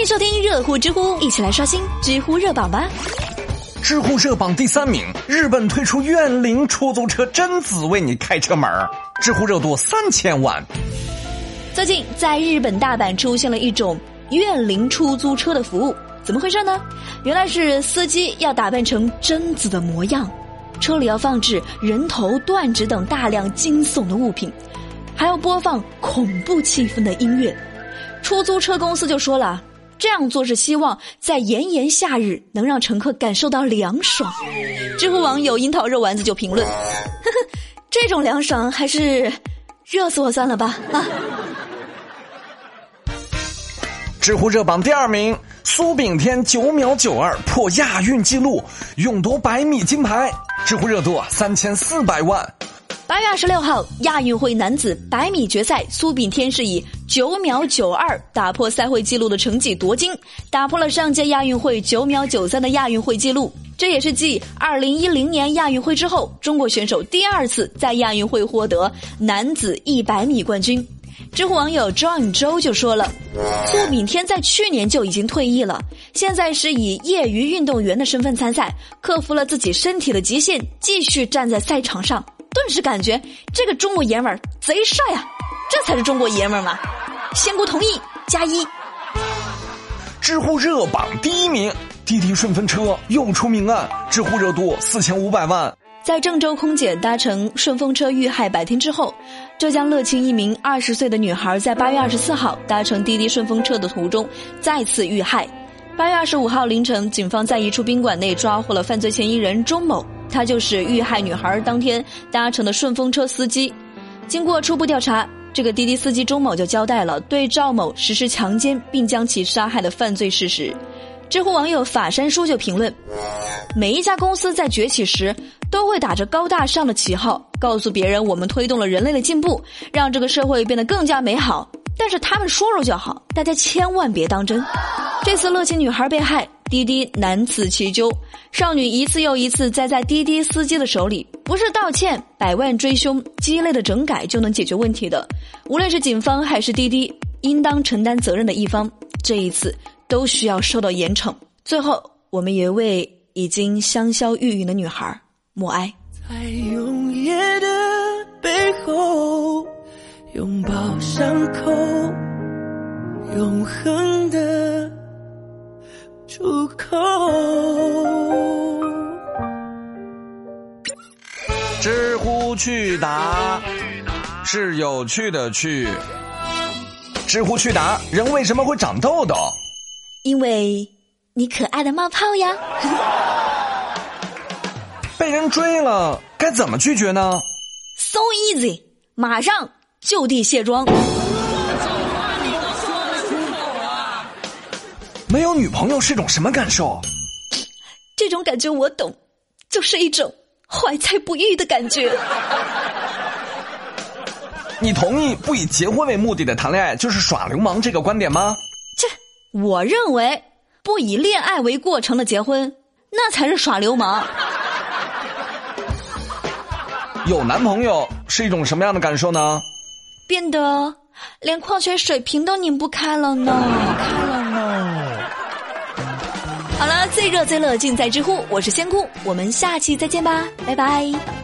迎收听热乎知乎，一起来刷新知乎热榜吧。知乎热榜第三名，日本推出怨灵出租车贞子为你开车门儿，知乎热度三千万。最近在日本大阪出现了一种怨灵出租车的服务，怎么回事呢？原来是司机要打扮成贞子的模样，车里要放置人头、断指等大量惊悚的物品，还要播放恐怖气氛的音乐。出租车公司就说了。这样做是希望在炎炎夏日能让乘客感受到凉爽。知乎网友樱桃肉丸子就评论：“呵呵，这种凉爽还是热死我算了吧。”啊！知乎热榜第二名，苏炳添九秒九二破亚运纪录，勇夺百米金牌，知乎热度三千四百万。八月二十六号，亚运会男子百米决赛，苏炳添是以九秒九二打破赛会纪录的成绩夺金，打破了上届亚运会九秒九三的亚运会纪录。这也是继二零一零年亚运会之后，中国选手第二次在亚运会获得男子一百米冠军。知乎网友 John 周就说了，苏炳添在去年就已经退役了，现在是以业余运动员的身份参赛，克服了自己身体的极限，继续站在赛场上。顿时感觉这个中国爷们儿贼帅啊！这才是中国爷们儿嘛！仙姑同意加一。知乎热榜第一名，滴滴顺风车又出命案，知乎热度四千五百万。在郑州空姐搭乘顺风车遇害百天之后，浙江乐清一名二十岁的女孩在八月二十四号搭乘滴滴顺风车的途中再次遇害。八月二十五号凌晨，警方在一处宾馆内抓获了犯罪嫌疑人钟某。他就是遇害女孩当天搭乘的顺风车司机。经过初步调查，这个滴滴司机钟某就交代了对赵某实施强奸并将其杀害的犯罪事实。知乎网友法山叔就评论：每一家公司在崛起时，都会打着高大上的旗号，告诉别人我们推动了人类的进步，让这个社会变得更加美好。但是他们说说就好，大家千万别当真。这次乐清女孩被害。滴滴难辞其咎，少女一次又一次栽在滴滴司机的手里，不是道歉、百万追凶、鸡肋的整改就能解决问题的。无论是警方还是滴滴，应当承担责任的一方，这一次都需要受到严惩。最后，我们也为已经香消玉殒的女孩默哀。在永夜的背后，拥抱伤口，永恒的。出口。知乎趣答是有趣的趣。知乎趣答：人为什么会长痘痘？因为你可爱的冒泡呀。被人追了，该怎么拒绝呢？So easy，马上就地卸妆。没有女朋友是种什么感受？这种感觉我懂，就是一种怀才不遇的感觉。你同意不以结婚为目的的谈恋爱就是耍流氓这个观点吗？这，我认为不以恋爱为过程的结婚，那才是耍流氓。有男朋友是一种什么样的感受呢？变得连矿泉水瓶都拧不开了呢。开了热最乐尽在知乎，我是仙姑，我们下期再见吧，拜拜。